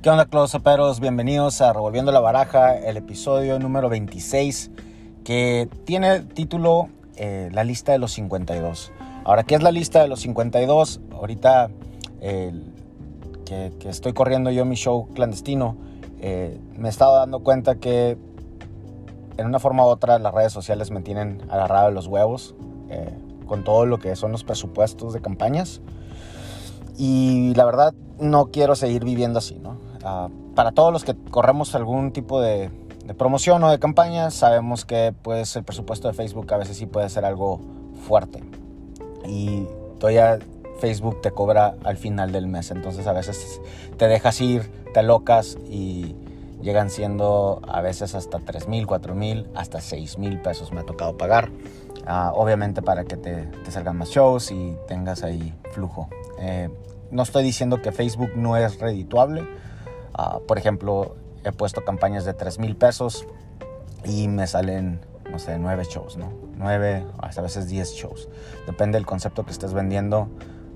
¿Qué onda, closeperos? Bienvenidos a Revolviendo la Baraja, el episodio número 26, que tiene título eh, La lista de los 52. Ahora, ¿qué es la lista de los 52? Ahorita eh, que, que, estoy corriendo yo mi show clandestino, eh, me he estado dando cuenta que en una forma u otra las redes sociales me tienen agarrado de los huevos eh, con todo lo que son los presupuestos de campañas. Y la verdad no quiero seguir viviendo así, ¿no? Para todos los que corremos algún tipo de, de, promoción o de campaña, sabemos que pues, el presupuesto de Facebook a veces sí puede ser algo fuerte. Y todavía Facebook te cobra al final del mes. Entonces a veces te dejas ir, te locas y llegan siendo a veces hasta 3 mil, 4 mil, hasta 6 mil pesos me ha tocado pagar. Uh, obviamente para que te, te, salgan más shows y tengas ahí flujo. Eh, no estoy diciendo que Facebook no es redituable. Uh, por ejemplo, he puesto campañas de 3 mil pesos y me salen, no sé, 9 shows, ¿no? 9, hasta a veces 10 shows. Depende del concepto que estés vendiendo,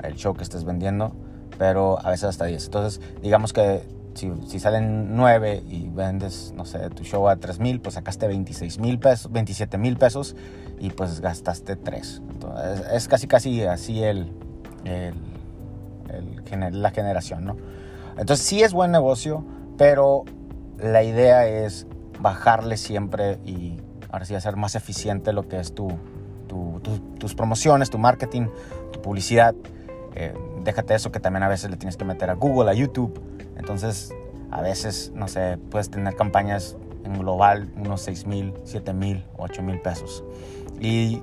el show que estés vendiendo, pero a veces hasta 10. Entonces, digamos que si, si, salen 9 y vendes, no sé, tu show a 3 mil, pues sacaste 26 mil pesos, 27 mil pesos y pues gastaste 3. Entonces, es casi casi así el, el, el, la generación, ¿no? Entonces sí es buen negocio, pero la idea es bajarle siempre y ahora sí hacer más eficiente lo que es tu, tu, tu, tus promociones, tu marketing, tu publicidad. Eh, déjate eso que también a veces le tienes que meter a Google, a YouTube. Entonces, a veces, no sé, puedes tener campañas en global unos 6 mil, 7 mil, 8 mil pesos. Y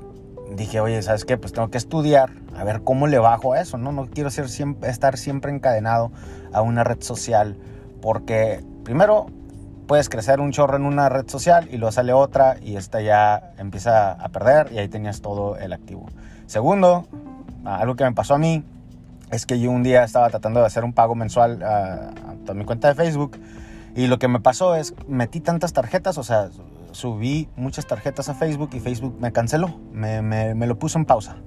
dije, oye, ¿sabes qué? Pues tengo que estudiar a ver cómo le bajo a eso, ¿no? No quiero ser siempre, estar siempre encadenado a una red social porque primero puedes crecer un chorro en una red social y luego sale otra y esta ya empieza a perder y ahí tenías todo el activo. Segundo, algo que me pasó a mí es que yo un día estaba tratando de hacer un pago mensual a, a mi cuenta de Facebook y lo que me pasó es metí tantas tarjetas, o sea, subí muchas tarjetas a Facebook y Facebook me canceló, me, lo puso en pausa.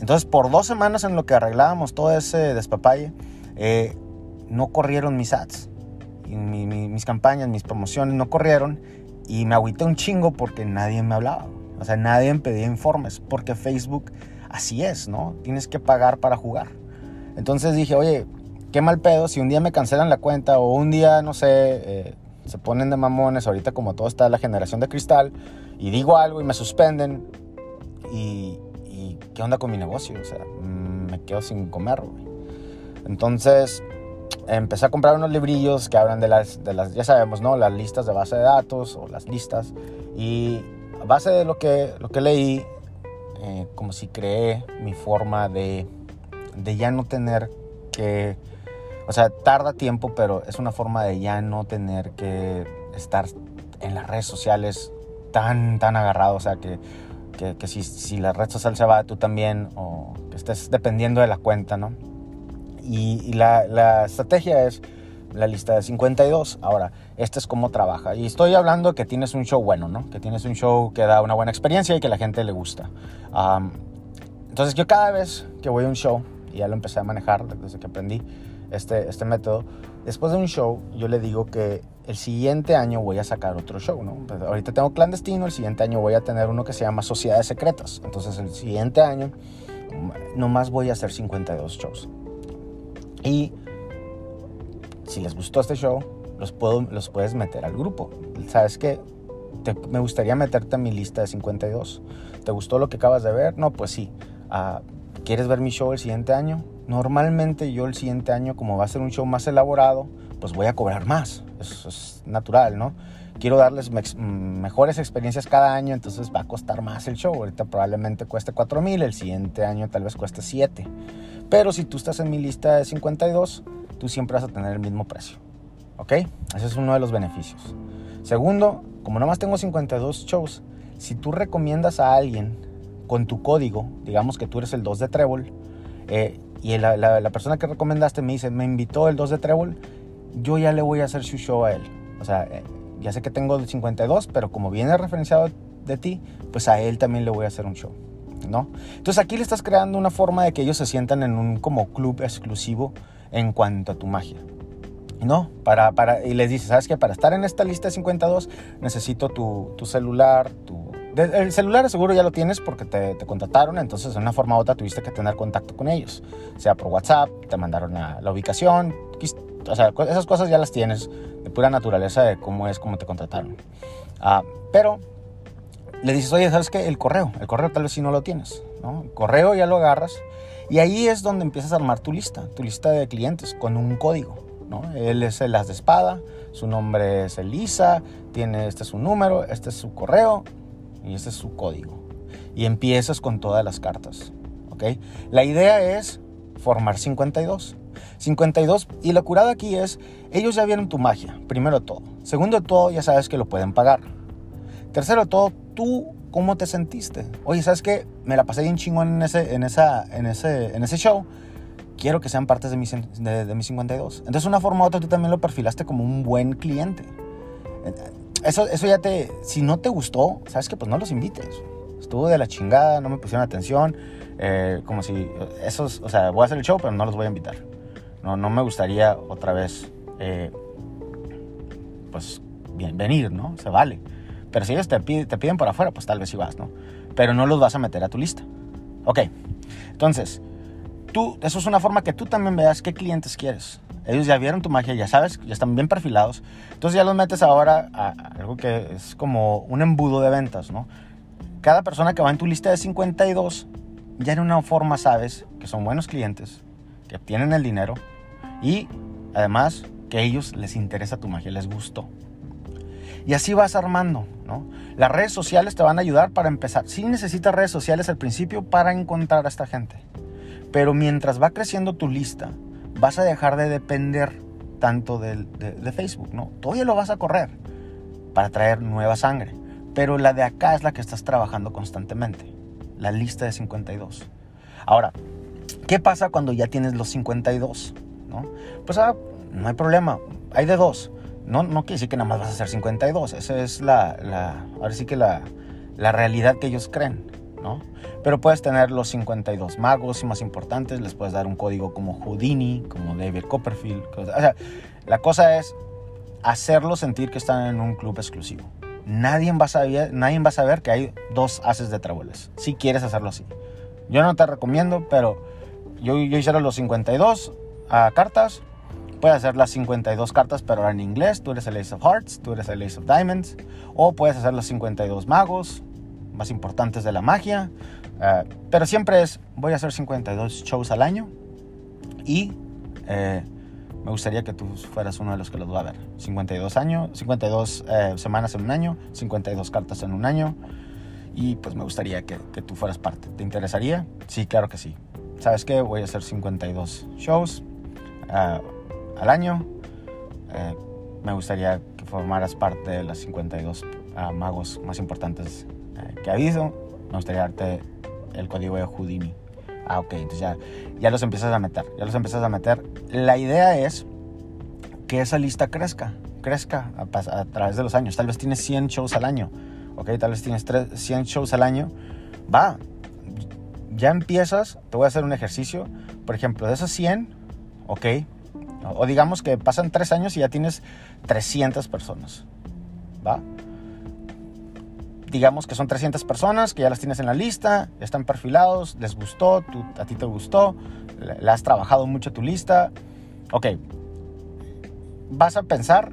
Entonces, por dos semanas en lo que arreglábamos todo ese despapalle, eh, no corrieron mis ads. Y mi, mi, mis campañas, mis promociones no corrieron y me agüité un chingo porque nadie me hablaba. O sea, nadie me pedía informes porque Facebook así es, ¿no? Tienes que pagar para jugar. Entonces dije, oye, qué mal pedo si un día me cancelan la cuenta o un día, no sé, eh, se ponen de mamones, ahorita como todo está la generación de cristal, y digo algo y me suspenden, y, y ¿qué onda con mi negocio? O sea, me quedo sin comer, güey. Entonces, empecé a comprar unos librillos que hablan de las, de las, ya sabemos, ¿no? Las listas de base de datos o las listas, y a base de lo que, lo que leí, eh, como si creé mi forma de, de ya no tener que o sea, tarda tiempo, pero es una forma de ya no tener que estar en las redes sociales tan, tan agarrado. O sea, que, que, que si, si, la red social se va, tú también, o que estés dependiendo de la cuenta, ¿no? Y, y la, la, estrategia es la lista de 52. Ahora, este es cómo trabaja. Y estoy hablando que tienes un show bueno, ¿no? Que tienes un show que da una buena experiencia y que la gente le gusta. Um, entonces, yo cada vez que voy a un show, y ya lo empecé a manejar desde que aprendí, este, este método, después de un show yo le digo que el siguiente año voy a sacar otro show, ¿no? Pues ahorita tengo clandestino, el siguiente año voy a tener uno que se llama Sociedades Secretas. Entonces el siguiente año nomás voy a hacer 52 shows. Y si les gustó este show, los, puedo, los puedes meter al grupo. ¿Sabes qué? Te, me gustaría meterte a mi lista de 52. ¿Te gustó lo que acabas de ver? No, pues sí. Uh, ¿Quieres ver mi show el siguiente año? Normalmente yo el siguiente año, como va a ser un show más elaborado, pues voy a cobrar más. Eso es natural, ¿no? Quiero darles me mejores experiencias cada año, entonces va a costar más el show. Ahorita probablemente cueste 4 mil, el siguiente año tal vez cueste 7. Pero si tú estás en mi lista de 52, tú siempre vas a tener el mismo precio. ¿Ok? Ese es uno de los beneficios. Segundo, como nomás tengo 52 shows, si tú recomiendas a alguien con tu código, digamos que tú eres el 2 de trébol, eh, y la, la, persona que recomendaste me dice, me invitó el 2 de trébol, yo ya le voy a hacer su show a él. O sea, eh, ya sé que tengo el 52, pero como viene referenciado de ti, pues a él también le voy a hacer un show. ¿no? Entonces aquí le estás creando una forma de que ellos se sientan en un como club exclusivo en cuanto a tu magia. no, para, para, y les dices, ¿sabes qué? Para estar en esta lista de 52 necesito tu, tu celular, tu... El celular seguro ya lo tienes porque te, te, contrataron, entonces de una forma u otra tuviste que tener contacto con ellos, sea por WhatsApp, te mandaron la, ubicación, o sea, esas cosas ya las tienes de pura naturaleza de cómo es, cómo te contrataron. Ah, pero le dices, oye, ¿sabes qué? El correo, el correo tal vez si no lo tienes. El correo ya lo agarras y ahí es donde empiezas a armar tu lista, tu lista de clientes con un código. Él es el as de espada, su nombre es Elisa, tiene, este es su número, este es su correo y este es su código. Y empiezas con todas las cartas, ¿ok? La idea es formar 52. 52, y la curada aquí es, ellos ya vieron tu magia, primero todo. Segundo todo, ya sabes que lo pueden pagar. Tercero todo, tú cómo te sentiste. Oye, ¿sabes qué? Me la pasé bien chingón en ese, en esa, en ese, en ese show quiero que sean partes de mis, de, de 52. Entonces, de una forma u otra, tú también lo perfilaste como un buen cliente. Eso, eso ya te, si no te gustó, sabes que pues no los invites. Estuvo de la chingada, no me pusieron atención, eh, como si esos, o sea, voy a hacer el show, pero no los voy a invitar. No, no me gustaría otra vez, eh, pues, bien, venir, ¿no? Se vale. Pero si ellos te, piden, te piden por afuera, pues tal vez sí vas, ¿no? Pero no los vas a meter a tu lista. Ok, entonces, eso es una forma que tú también veas qué clientes quieres. Ellos ya vieron tu magia, ya sabes, ya están bien perfilados. Entonces ya los metes ahora a algo que es como un embudo de ventas, ¿no? Cada persona que va en tu lista de 52, ya en una forma sabes que son buenos clientes, que tienen el dinero y además que a ellos les interesa tu magia, les gustó. Y así vas armando, ¿no? Las redes sociales te van a ayudar para empezar. Sí necesitas redes sociales al principio para encontrar a esta gente. Pero mientras va creciendo tu lista, vas a dejar de depender tanto de, Facebook, ¿no? Todavía lo vas a correr para traer nueva sangre. Pero la de acá es la que estás trabajando constantemente. La lista de 52. Ahora, ¿qué pasa cuando ya tienes los 52? ¿no? Pues ah, no hay problema. Hay de dos. No, no quiere decir que nada más vas a hacer 52. Esa es la, la ahora sí que la, la realidad que ellos creen. ¿No? Pero puedes tener los 52 magos y más importantes, les puedes dar un código como Houdini, como David Copperfield. O sea, la cosa es hacerlos sentir que están en un club exclusivo. Nadie va a saber, nadie va a saber que hay dos haces de tréboles, si quieres hacerlo así. Yo no te recomiendo, pero yo, yo hicieron los 52 a cartas. Puedes hacer las 52 cartas, pero ahora en inglés. Tú eres el Ace of Hearts, tú eres el Ace of Diamonds. O puedes hacer los 52 magos más importantes de la magia. Ah, pero siempre es, voy a hacer 52 shows al año y eh, me gustaría que tú fueras uno de los que los va a ver. 52 años, 52 eh, semanas en un año, 52 cartas en un año y pues me gustaría que, que, tú fueras parte. ¿Te interesaría? Sí, claro que sí. ¿Sabes qué? Voy a hacer 52 shows uh, al año. Eh, me gustaría que formaras parte de las 52 uh, magos más importantes que ha habido. Me gustaría darte el código de Houdini. Ah, ok, entonces ya, ya los empiezas a meter, ya los empiezas a meter. La idea es que esa lista crezca, crezca a, través de los años. Tal vez tienes 100 shows al año, ok, tal vez tienes 100 shows al año. Va, ya empiezas, te voy a hacer un ejercicio, por ejemplo, de esos 100, ok, o digamos que pasan 3 años y ya tienes 300 personas, va digamos que son 300 personas que ya las tienes en la lista, están perfilados, les gustó, a ti te gustó, le, has trabajado mucho tu lista. Ok, vas a pensar,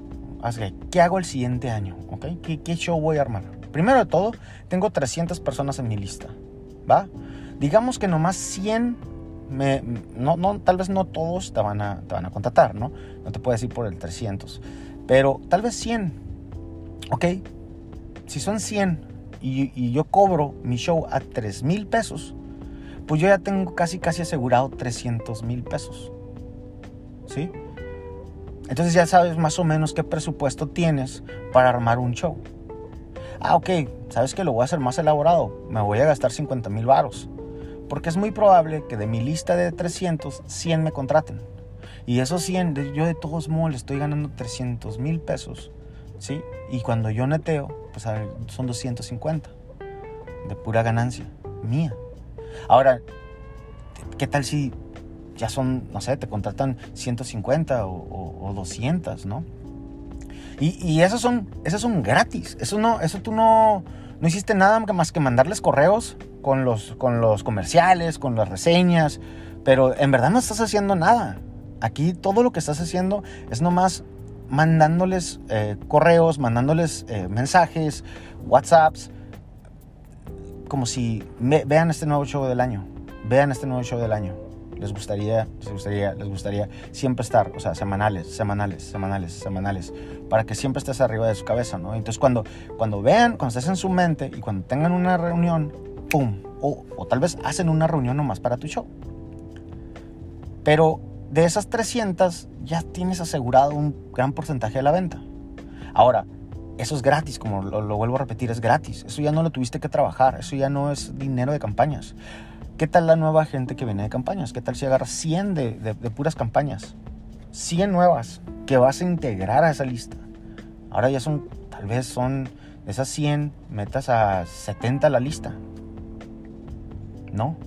¿qué hago el siguiente año? Okay, ¿Qué, show voy a armar? Primero de todo, tengo 300 personas en mi lista, ¿va? Digamos que nomás 100, me, no, no, tal vez no todos te van, a, te van a contratar, ¿no? No te puedes ir por el 300, pero tal vez 100, ¿ok? Si son 100 y, yo cobro mi show a 3 mil pesos, pues yo ya tengo casi casi asegurado 300 mil pesos. ¿Sí? Entonces ya sabes más o menos qué presupuesto tienes para armar un show. Ah, ok, sabes que lo voy a hacer más elaborado. Me voy a gastar 50 mil varos. Porque es muy probable que de mi lista de 300, 100 me contraten. Y esos 100, yo de todos modos le estoy ganando 300 mil pesos. ¿Sí? Y cuando yo neteo, pues son 250 de pura ganancia mía. Ahora, ¿qué tal si ya son, no sé, te contratan 150 o, 200, ¿no? Y, y esos son, esos son gratis. Eso no, eso tú no, no hiciste nada más que mandarles correos con los, con los comerciales, con las reseñas, pero en verdad no estás haciendo nada. Aquí todo lo que estás haciendo es nomás mandándoles eh, correos, mandándoles eh, mensajes, WhatsApps, como si vean este nuevo show del año, vean este nuevo show del año. Les gustaría, les gustaría, les gustaría siempre estar, o sea, semanales, semanales, semanales, semanales, para que siempre estés arriba de su cabeza, ¿no? Entonces cuando, cuando vean, cuando estés en su mente y cuando tengan una reunión, ¡pum! O, o tal vez hacen una reunión nomás para tu show. Pero de esas 300 ya tienes asegurado un gran porcentaje de la venta. Ahora, eso es gratis, como lo, vuelvo a repetir, es gratis. Eso ya no lo tuviste que trabajar, eso ya no es dinero de campañas. ¿Qué tal la nueva gente que viene de campañas? ¿Qué tal si agarras 100 de, puras campañas? 100 nuevas que vas a integrar a esa lista. Ahora ya son, tal vez son esas 100, metas a 70 la lista. ¿No?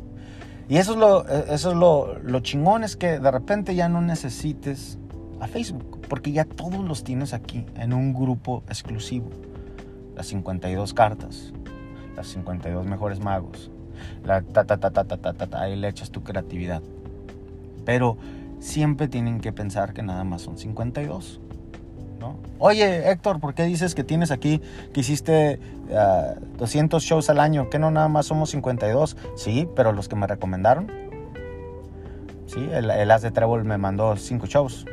Y eso es lo, eh, eso es lo, lo chingón, es que de repente ya no necesites a Facebook, porque ya todos los tienes aquí, en un grupo exclusivo. Las 52 cartas, las 52 mejores magos, ta ta ta ta ta ta ta, ta ahí le echas tu creatividad. Pero siempre tienen que pensar que nada más son 52. Oye, Héctor, ¿por qué dices que tienes aquí, que hiciste 200 ah, shows al año? ¿Que no nada más somos 52? Sí, pero los que me recomendaron. Sí, el, As de Trébol me mandó 5 shows.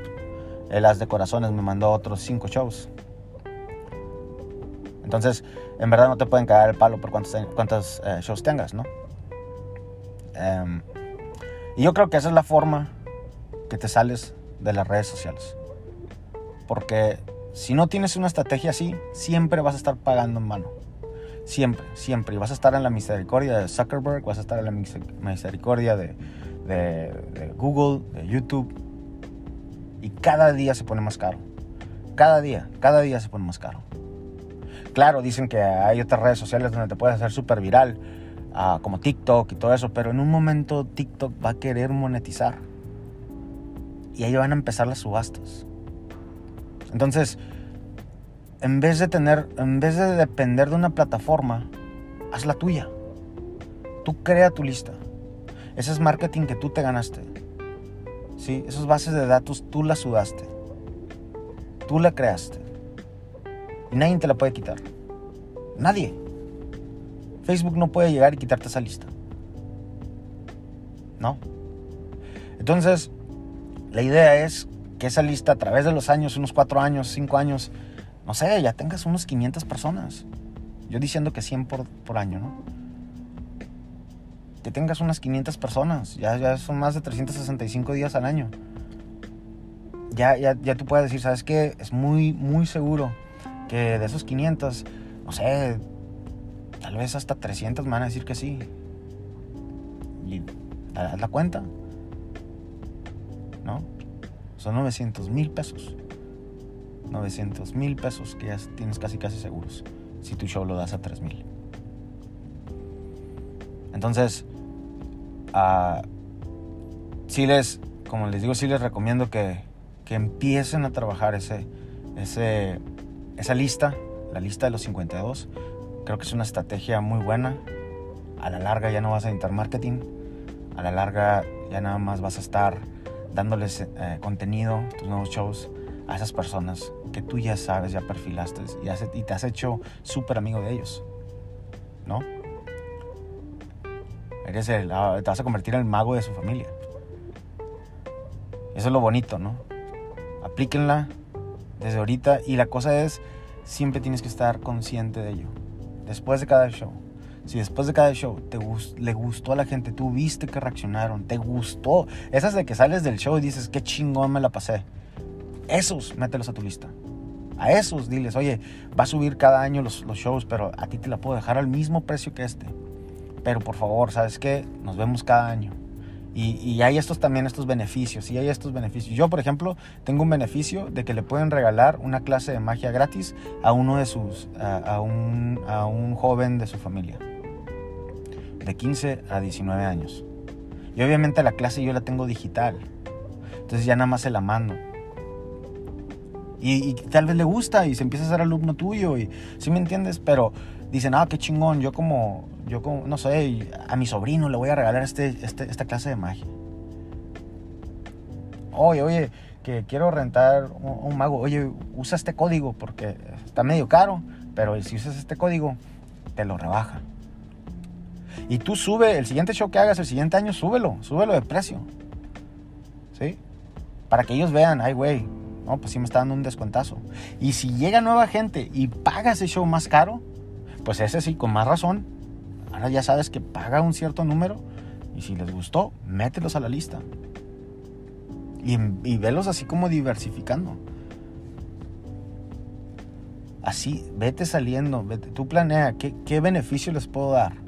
El As de Corazones me mandó otros 5 shows. Entonces, en verdad no te pueden caer el palo por cuántos, cuántos eh, shows tengas, ¿no? Em, y yo creo que esa es la forma que te sales de las redes sociales. Porque si no tienes una estrategia así, siempre vas a estar pagando en mano. Siempre, siempre. Y vas a estar en la misericordia de Zuckerberg, vas a estar en la misericordia de, Google, de YouTube. Y cada día se pone más caro. Cada día, cada día se pone más caro. Claro, dicen que hay otras redes sociales donde te puedes hacer súper viral, ah, como TikTok y todo eso, pero en un momento TikTok va a querer monetizar. Y ahí van a empezar las subastas. Entonces, en vez de tener, en vez de depender de una plataforma, haz la tuya. Tú crea tu lista. Ese es marketing que tú te ganaste. ¿Sí? Esas bases de datos tú las sudaste. Tú la creaste. Y nadie te la puede quitar. Nadie. Facebook no puede llegar y quitarte esa lista. ¿No? Entonces, la idea es que esa lista a través de los años, unos cuatro años, cinco años, no sé, ya tengas unos 500 personas. Yo diciendo que 100 por, por año, ¿no? Que tengas unas 500 personas, ya, ya son más de 365 días al año. Ya, ya, ya tú puedes decir, ¿sabes qué? Es muy, muy seguro que de esos 500, no sé, tal vez hasta 300 me van a decir que sí. Y haz la cuenta. ¿No? Son 900 mil pesos. 900 mil pesos que ya tienes casi casi seguros. Si tu show lo das a 3 mil. Entonces, uh, les, como les digo, sí les recomiendo que, que empiecen a trabajar ese, ese, esa lista, la lista de los 52. Creo que es una estrategia muy buena. A la larga ya no vas a editar marketing. A la larga ya nada más vas a estar dándoles eh, contenido, tus nuevos shows a esas personas que tú ya sabes, ya perfilaste y, y te has hecho súper amigo de ellos, ¿no? Eres el, ah, te vas a convertir en el mago de su familia. Eso es lo bonito, ¿no? Aplíquenla desde ahorita y la cosa es, siempre tienes que estar consciente de ello. Después de cada show, si después de cada show te le gustó a la gente, tú viste que reaccionaron, te gustó, esas de que sales del show y dices, qué chingón me la pasé. Esos, mételos a tu lista. A esos, diles, oye, va a subir cada año los, los shows, pero a ti te la puedo dejar al mismo precio que este. Pero por favor, ¿sabes qué? Nos vemos cada año. Y, hay estos también, estos beneficios, y hay estos beneficios. Yo, por ejemplo, tengo un beneficio de que le pueden regalar una clase de magia gratis a uno de sus, a, un, a un joven de su familia de 15 a 19 años. Y obviamente la clase yo la tengo digital. Entonces ya nada más se la mando. Y, tal vez le gusta y se empieza a ser alumno tuyo. Y si me entiendes, pero dicen, ah, qué chingón. Yo como, yo como, no sé, a mi sobrino le voy a regalar este, este, esta clase de magia. Oye, oye, que quiero rentar un, mago. Oye, usa este código porque está medio caro. Pero si usas este código, te lo rebaja. Y tú sube, el siguiente show que hagas el siguiente año, súbelo, súbelo de precio. ¿Sí? Para que ellos vean, ay, güey, no, pues sí me está dando un descuentazo. Y si llega nueva gente y paga ese show más caro, pues ese sí, con más razón. Ahora ya sabes que paga un cierto número y si les gustó, mételos a la lista. Y, velos así como diversificando. Así, vete saliendo, vete, tú planea qué beneficio les puedo dar.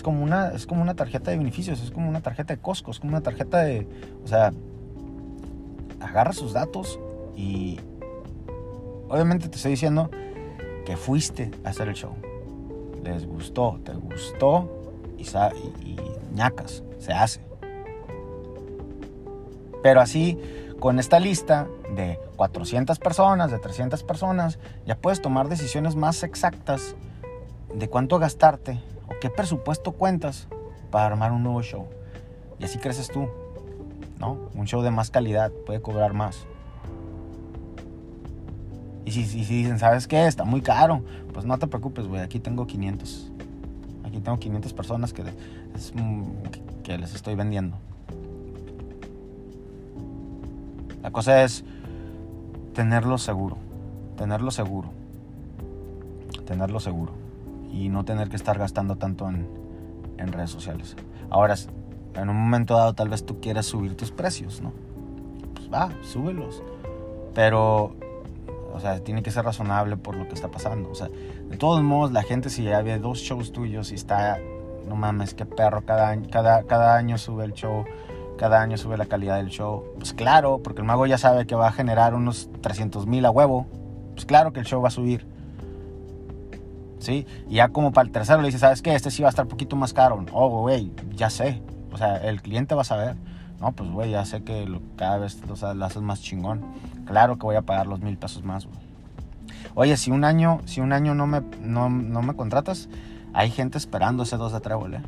Es como, una, es como una tarjeta de beneficios, es como una tarjeta de Costco, es como una tarjeta de... O sea, agarra sus datos y obviamente te estoy diciendo que fuiste a hacer el show. Les gustó, te gustó y, y, y ñacas, se hace. Pero así, con esta lista de 400 personas, de 300 personas, ya puedes tomar decisiones más exactas de cuánto gastarte qué presupuesto cuentas para armar un nuevo show. Y así creces tú, ¿no? Un show de más calidad puede cobrar más. Y si, si, dicen, ¿sabes qué? Está muy caro. Pues no te preocupes, güey. Aquí tengo 500. Aquí tengo 500 personas que les estoy vendiendo. La cosa es tenerlo seguro. Tenerlo seguro. Tenerlo seguro. Y no tener que estar gastando tanto en, en redes sociales. Ahora, en un momento dado tal vez tú quieras subir tus precios, ¿no? Pues va, súbelos. Pero o sea, tiene que ser razonable por lo que está pasando. O sea, de todos modos, la gente si ya ve dos shows tuyos y está, no mames, qué perro, cada año, cada, cada año sube el show, cada año sube la calidad del show. Pues claro, porque el mago ya sabe que va a generar unos 300 mil a huevo. Pues claro que el show va a subir. ¿Sí? Y ya como para el tercero le dice, ¿sabes qué? Este sí va a estar un poquito más caro. Oh, güey, ya sé. O sea, el cliente va a saber. No, pues, güey, ya sé que cada vez lo, haces más chingón. Claro que voy a pagar los mil pesos más, güey. Oye, si un año, si un año no me, no, me contratas, hay gente esperando ese 2 de trébol, ¿eh?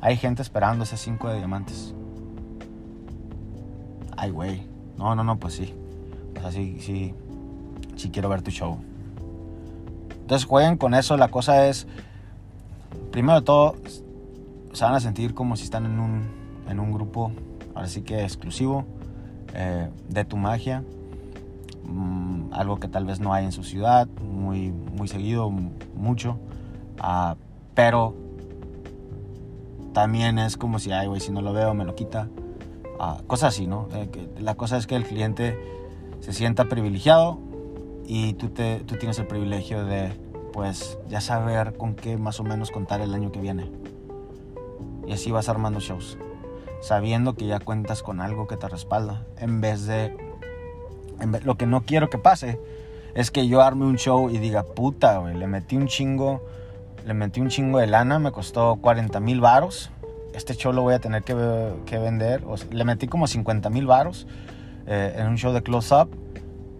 Hay gente esperando ese 5 de diamantes. Ay, güey. No, no, no, pues sí. O sea, sí, sí, sí quiero ver tu show. Entonces jueguen con eso. La cosa es, primero de todo, se van a sentir como si están en un en un grupo, ahora sí que exclusivo, eh, de tu magia. Mm, algo que tal vez no hay en su ciudad, muy, muy seguido, mucho. Ah, pero también es como si, ay, güey, si no lo veo, me lo quita. Uh, cosas así, ¿no? Eh, la cosa es que el cliente se sienta privilegiado y tú, te, tú tienes el privilegio de, pues, ya saber con qué más o menos contar el año que viene. Y así vas armando shows sabiendo que ya cuentas con algo que te respalda, en vez de... lo que no quiero que pase es que yo arme un show y diga, puta, güey, le metí un chingo, le metí un chingo de lana, me costó 40 mil varos, este show lo voy a tener que, vender, o le metí como 50 mil varos eh, en un show de close-up,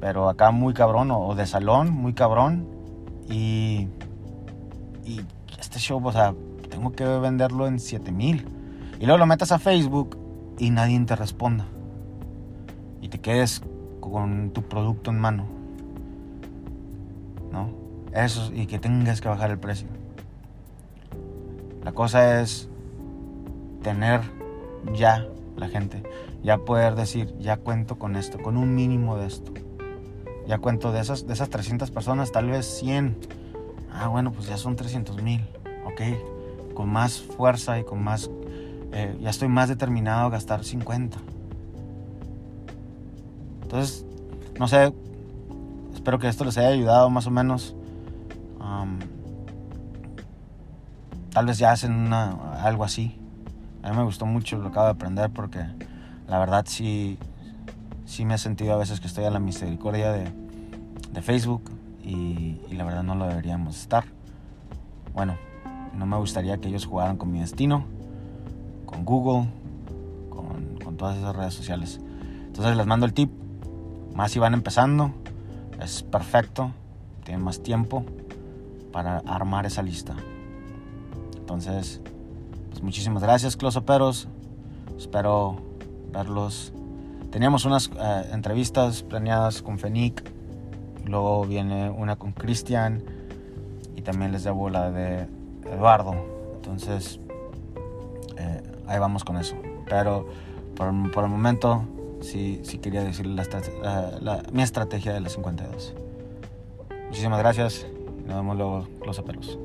pero acá muy cabrón, o, de salón, muy cabrón, y, y este show, o sea, tengo que venderlo en 7 mil y luego lo metas a Facebook y nadie te responda. Y te quedes con tu producto en mano. ¿No? Eso, y que tengas que bajar el precio. La cosa es tener ya la gente, ya poder decir, ya cuento con esto, con un mínimo de esto. Ya cuento de esas, de esas 300 personas, tal vez 100. Ah, bueno, pues ya son 300 mil. Ok. Con más fuerza y con más eh, ya estoy más determinado a gastar 50. Entonces, no sé, espero que esto les haya ayudado más o menos. tal vez ya hacen algo así. A mí me gustó mucho, lo acabo de aprender porque la verdad sí, sí me he sentido a veces que estoy a la misericordia de, Facebook y, y la verdad no lo deberíamos estar. Bueno, no me gustaría que ellos jugaran con mi destino con Google, con, con todas esas redes sociales. Entonces les mando el tip. Más si van empezando, es perfecto. Tienen más tiempo para armar esa lista. Entonces, pues muchísimas gracias, Closoperos. Espero verlos. Teníamos unas eh, entrevistas planeadas con Fenic. Luego viene una con Cristian. Y también les debo la de Eduardo. Entonces, eh, ahí vamos con eso. Pero por, por el momento, sí, sí quería decirles la, la, mi estrategia de las 52. Muchísimas gracias. Nos vemos luego, los apelos.